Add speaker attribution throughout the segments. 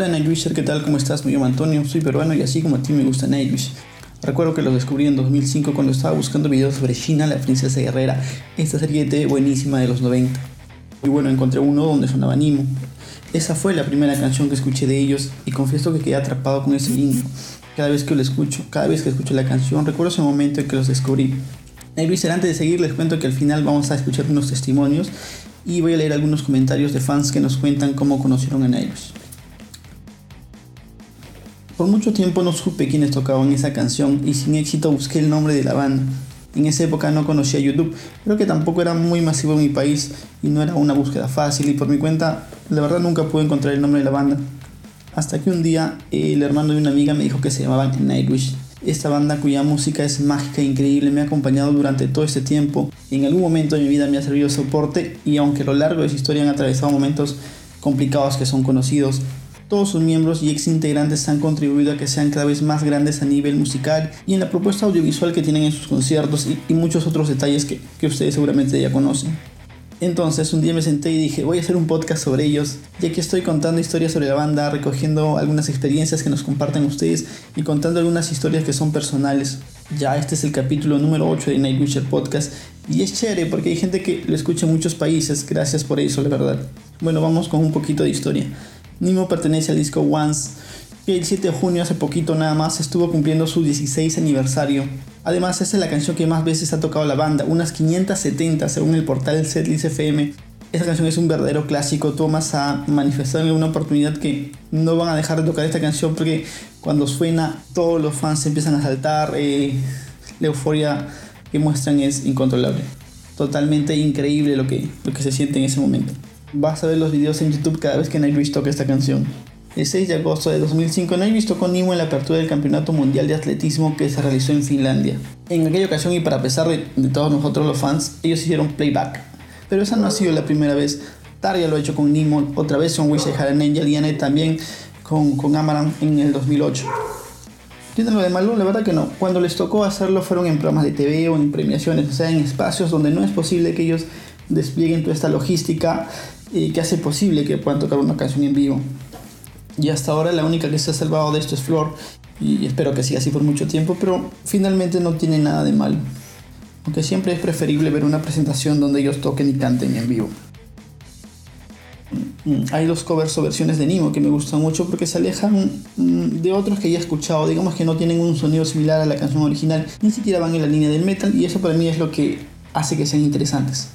Speaker 1: Hola Nightwisher, ¿qué tal? ¿Cómo estás? Me llamo Antonio, soy peruano y así como a ti me gusta Nightwish. Recuerdo que los descubrí en 2005 cuando estaba buscando videos sobre China, la princesa guerrera, esta serie de buenísima de los 90. Y bueno, encontré uno donde sonaba Nimo. Esa fue la primera canción que escuché de ellos y confieso que quedé atrapado con ese intro. Cada vez que lo escucho, cada vez que escucho la canción, recuerdo ese momento en que los descubrí. Nightwisher, antes de seguir les cuento que al final vamos a escuchar unos testimonios y voy a leer algunos comentarios de fans que nos cuentan cómo conocieron a Nightwish. Por mucho tiempo no supe quiénes tocaban esa canción y sin éxito busqué el nombre de la banda. En esa época no conocía YouTube, creo que tampoco era muy masivo en mi país y no era una búsqueda fácil y por mi cuenta la verdad nunca pude encontrar el nombre de la banda. Hasta que un día el hermano de una amiga me dijo que se llamaban Nightwish. Esta banda cuya música es mágica e increíble me ha acompañado durante todo este tiempo y en algún momento de mi vida me ha servido de soporte y aunque a lo largo de su historia han atravesado momentos complicados que son conocidos, todos sus miembros y ex integrantes han contribuido a que sean cada vez más grandes a nivel musical y en la propuesta audiovisual que tienen en sus conciertos y, muchos otros detalles que, que ustedes seguramente ya conocen. Entonces un día me senté y dije, voy a hacer un podcast sobre ellos, ya que estoy contando historias sobre la banda, recogiendo algunas experiencias que nos comparten ustedes y contando algunas historias que son personales. Ya este es el capítulo número 8 de Nightwisher Podcast y es chévere porque hay gente que lo escucha en muchos países, gracias por eso, la verdad. Bueno, vamos con un poquito de historia. Nimo pertenece al disco Once, que el 7 de junio hace poquito nada más estuvo cumpliendo su 16 aniversario. Además, esta es la canción que más veces ha tocado la banda, unas 570 según el portal Setlist FM. Esta canción es un verdadero clásico. Thomas ha manifestado en una oportunidad que no van a dejar de tocar esta canción porque cuando suena todos los fans empiezan a saltar. Eh, la euforia que muestran es incontrolable. Totalmente increíble lo que, lo que se siente en ese momento. Vas a ver los videos en YouTube cada vez que Nightwish toca esta canción. El 6 de agosto de 2005, Nightwish tocó Nimo en la apertura del Campeonato Mundial de Atletismo que se realizó en Finlandia. En aquella ocasión y para pesar de, todos nosotros los fans, ellos hicieron playback. Pero esa no ha sido la primera vez. Tarja lo ha hecho con Nimo, otra vez con Wish I Angel y Anne también con, con Amaran en el 2008. ¿Tienen lo de malo? La verdad que no. Cuando les tocó hacerlo fueron en programas de TV o en premiaciones, o sea, en espacios donde no es posible que ellos desplieguen toda esta logística y que hace posible que puedan tocar una canción en vivo. Y hasta ahora la única que se ha salvado de esto es Flor y espero que siga así por mucho tiempo, pero finalmente no tiene nada de mal. Aunque siempre es preferible ver una presentación donde ellos toquen y canten en vivo. Mm, hay dos covers o versiones de Nimo que me gustan mucho porque se alejan mm, de otros que ya he escuchado. Digamos que no tienen un sonido similar a la canción original, ni siquiera van en la línea del metal y eso para mí es lo que hace que sean interesantes.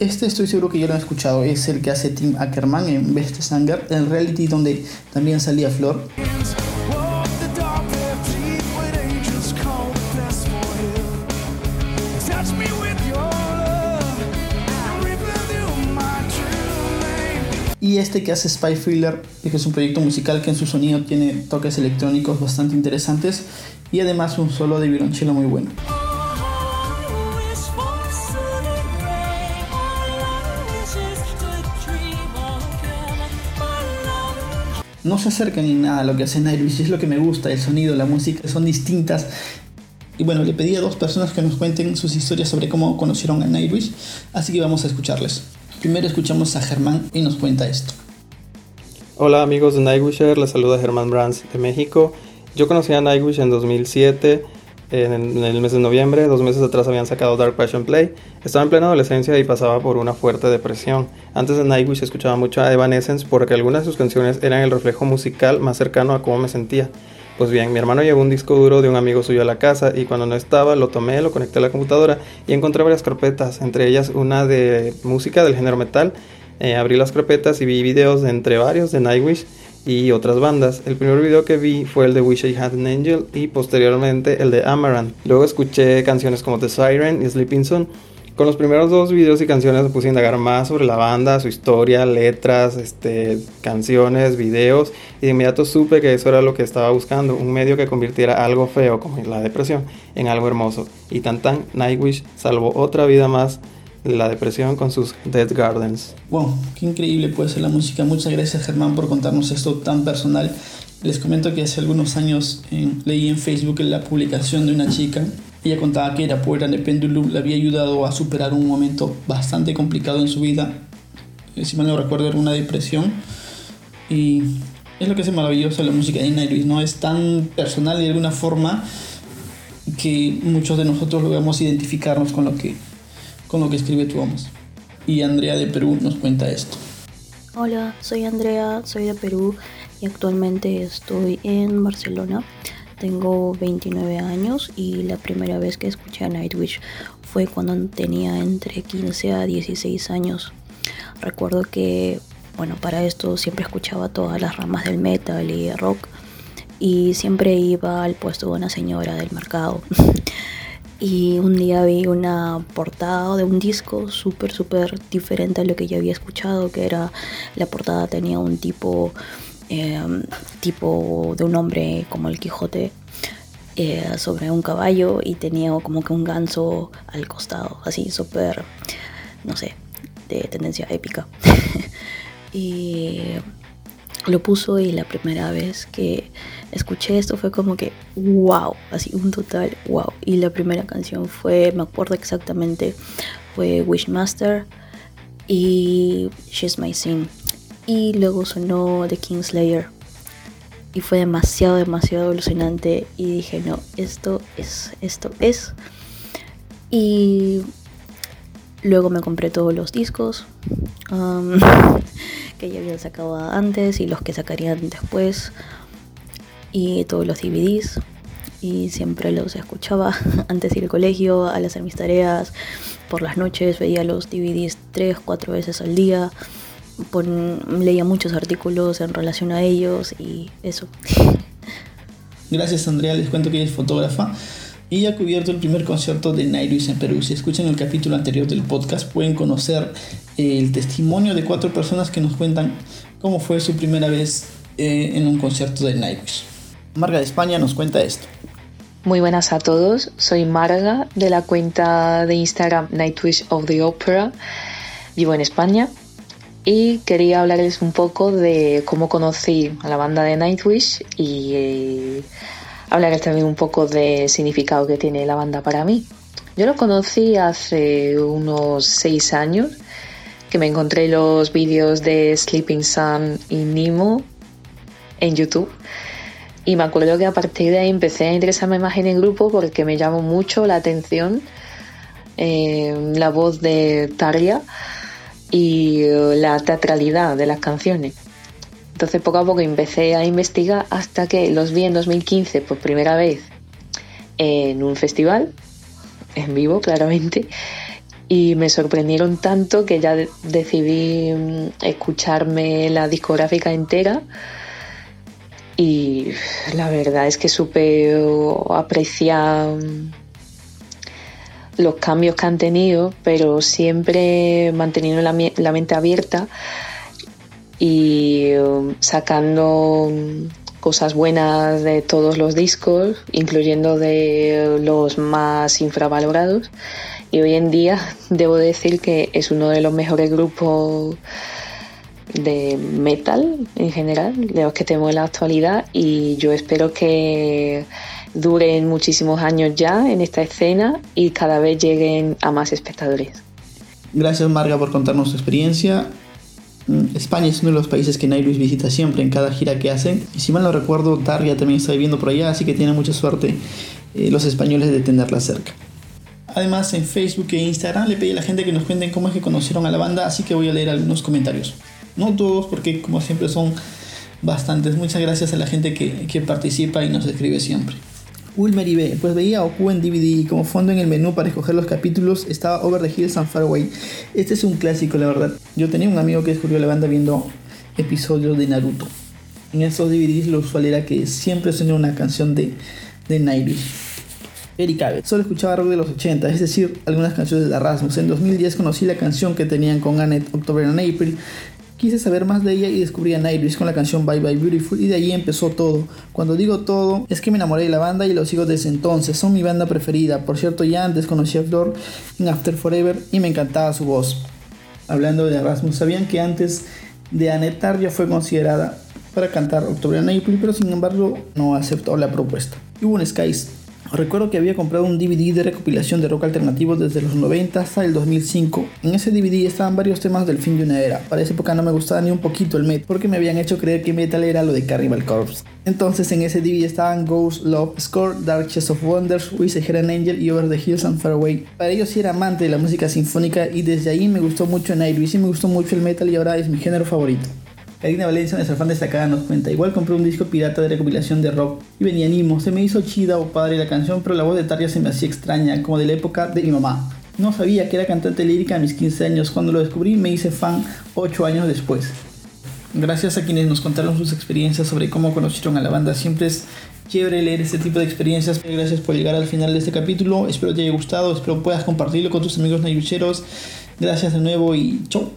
Speaker 1: Este estoy seguro que ya lo han escuchado, es el que hace Tim Ackerman en Best Sanger, el reality donde también salía Flor. Y este que hace Spy Thriller, que es un proyecto musical que en su sonido tiene toques electrónicos bastante interesantes y además un solo de violonchelo muy bueno. No se acercan en nada a lo que hace Nightwish, es lo que me gusta, el sonido, la música son distintas. Y bueno, le pedí a dos personas que nos cuenten sus historias sobre cómo conocieron a Nightwish, así que vamos a escucharles. Primero escuchamos a Germán y nos cuenta esto.
Speaker 2: Hola amigos de Nightwisher, les saluda Germán Brands de México. Yo conocí a Nightwish en 2007 en el mes de noviembre, dos meses atrás habían sacado Dark Passion Play. Estaba en plena adolescencia y pasaba por una fuerte depresión. Antes de Nightwish escuchaba mucho a Evanescence porque algunas de sus canciones eran el reflejo musical más cercano a cómo me sentía. Pues bien, mi hermano llevó un disco duro de un amigo suyo a la casa y cuando no estaba lo tomé, lo conecté a la computadora y encontré varias carpetas, entre ellas una de música del género metal. Eh, abrí las carpetas y vi videos de entre varios de Nightwish y otras bandas. El primer video que vi fue el de Wish I Had an Angel y posteriormente el de Amaranth. Luego escuché canciones como The Siren y Sleeping Sun. Con los primeros dos videos y canciones me puse a indagar más sobre la banda, su historia, letras, este, canciones, videos y de inmediato supe que eso era lo que estaba buscando, un medio que convirtiera algo feo como la depresión en algo hermoso. Y tan tan Nightwish salvó otra vida más la depresión con sus Dead Gardens.
Speaker 1: Wow, qué increíble puede ser la música. Muchas gracias Germán por contarnos esto tan personal. Les comento que hace algunos años eh, leí en Facebook la publicación de una chica. Ella contaba que era poeta de Pendulum, le había ayudado a superar un momento bastante complicado en su vida. Eh, si mal no recuerdo, era una depresión. Y Es lo que hace maravilloso la música de Nightwish, ¿no? Es tan personal de alguna forma que muchos de nosotros logramos identificarnos con lo que, con lo que escribe Tuomas. Y Andrea de Perú nos cuenta esto.
Speaker 3: Hola, soy Andrea, soy de Perú y actualmente estoy en Barcelona. Tengo 29 años y la primera vez que escuché a Nightwish fue cuando tenía entre 15 a 16 años. Recuerdo que, bueno, para esto siempre escuchaba todas las ramas del metal y rock y siempre iba al puesto de una señora del mercado. y un día vi una portada de un disco súper, súper diferente a lo que yo había escuchado, que era la portada tenía un tipo, em, tipo de un hombre como el Quijote eh, sobre un caballo y tenía como que un ganso al costado, así súper, no sé, de tendencia épica. y lo puso y la primera vez que escuché esto fue como que wow, así un total wow. Y la primera canción fue, me acuerdo exactamente, fue Wishmaster y She's My Sin. Y luego sonó The Kingslayer. Y fue demasiado, demasiado alucinante. Y dije, no, esto es, esto es. Y luego me compré todos los discos um, que ya habían sacado antes y los que sacarían después. Y todos los DVDs y siempre los escuchaba antes de ir al colegio, al hacer mis tareas, por las noches veía los DVDs tres, cuatro veces al día, leía muchos artículos en relación a ellos y eso.
Speaker 1: Gracias Andrea, les cuento que ella es fotógrafa y ha cubierto el primer concierto de Nightwish en Perú. Si escuchan el capítulo anterior del podcast pueden conocer el testimonio de cuatro personas que nos cuentan cómo fue su primera vez eh, en un concierto de Nightwish. Marga de España nos cuenta esto.
Speaker 4: Muy buenas a todos, soy Marga de la cuenta de Instagram Nightwish of the Opera. Vivo en España y quería hablarles un poco de cómo conocí a la banda de Nightwish y eh, hablarles también un poco del significado que tiene la banda para mí. Yo lo conocí hace unos seis años, que me encontré los vídeos de Sleeping Sun y Nemo en YouTube y me acuerdo que a partir de ahí empecé a interesarme más en el grupo porque me llamó mucho la atención eh, la voz de Taria y eh, la teatralidad de las canciones. Entonces poco a poco empecé a investigar hasta que los vi en 2015 por primera vez en un festival, en vivo claramente, y me sorprendieron tanto que ya decidí mm, escucharme la discográfica entera y la verdad es que supe apreciar los cambios que han tenido, pero siempre manteniendo la, mente abierta y um, sacando cosas buenas de todos los discos, incluyendo de los más infravalorados. Y hoy en día debo decir que es uno de los mejores grupos de metal en general, de los que tenemos en la actualidad y yo espero que duren muchísimos años ya en esta escena y cada vez lleguen a más espectadores.
Speaker 1: Gracias Marga por contarnos tu experiencia. Mm, España es uno de los países que Nairobi visita siempre en cada gira que hacen. Y si mal no recuerdo, Targa también está viviendo por allá, así que tiene mucha suerte eh, los españoles de tenerla cerca. Además, en Facebook e Instagram le pedí a la gente que nos cuenten cómo es que conocieron a la banda, así que voy a leer algunos comentarios. No todos, porque como siempre son bastantes. Muchas gracias a la gente que, participa y nos escribe siempre. Wilmer B. Pues veía Oku en DVD y como fondo en el menú para escoger los capítulos estaba Over the Hills and Far Away. Este es un clásico, la verdad. Yo tenía un amigo que descubrió la banda viendo episodios de Naruto. En esos DVDs lo usual era que siempre sonaba una canción de, de Nightwish. Erika Solo escuchaba rock de los 80, es decir, algunas canciones de Rasmus. En 2010 conocí la canción que tenían con Annette, October and April, Quise saber más de ella y descubrí a Nightwish con la canción Bye Bye Beautiful y de ahí empezó todo. Cuando digo todo, es que me enamoré de la banda y los sigo desde entonces. Son mi banda preferida. Por cierto, ya antes conocí a Flor en After Forever y me encantaba su voz. Hablando de Erasmus, ¿sabían que antes de Annette ya fue considerada para cantar October and April, pero sin embargo no aceptó la propuesta? Y hubo un Skies Recuerdo que había comprado un DVD de recopilación de rock alternativo desde los 90 hasta el 2005. En ese DVD estaban varios temas del fin de una era. Para esa época no me gustaba ni un poquito el metal porque me habían hecho creer que metal era lo de Carnival Corpse. Entonces en ese DVD estaban Ghost, Love, Score, Dark Chest of Wonders, Wish I Had Angel y Over the Hills and Far Away. Para ellos sí era amante de la música sinfónica y desde ahí me gustó mucho Nightwish y me gustó mucho el metal y ahora es mi género favorito. Karina Valencia, nuestra fan destacada, nos cuenta, igual compré un disco pirata de recopilación de rock y venía animo, se me hizo chida o padre la canción, pero la voz de Tarja se me hacía extraña, como de la época de mi mamá. No sabía que era cantante lírica a mis 15 años, cuando lo descubrí me hice fan 8 años después. Gracias a quienes nos contaron sus experiencias sobre cómo conocieron a la banda, siempre es chévere leer este tipo de experiencias. Gracias por llegar al final de este capítulo, espero te haya gustado, espero puedas compartirlo con tus amigos nayucheros. Gracias de nuevo y chau.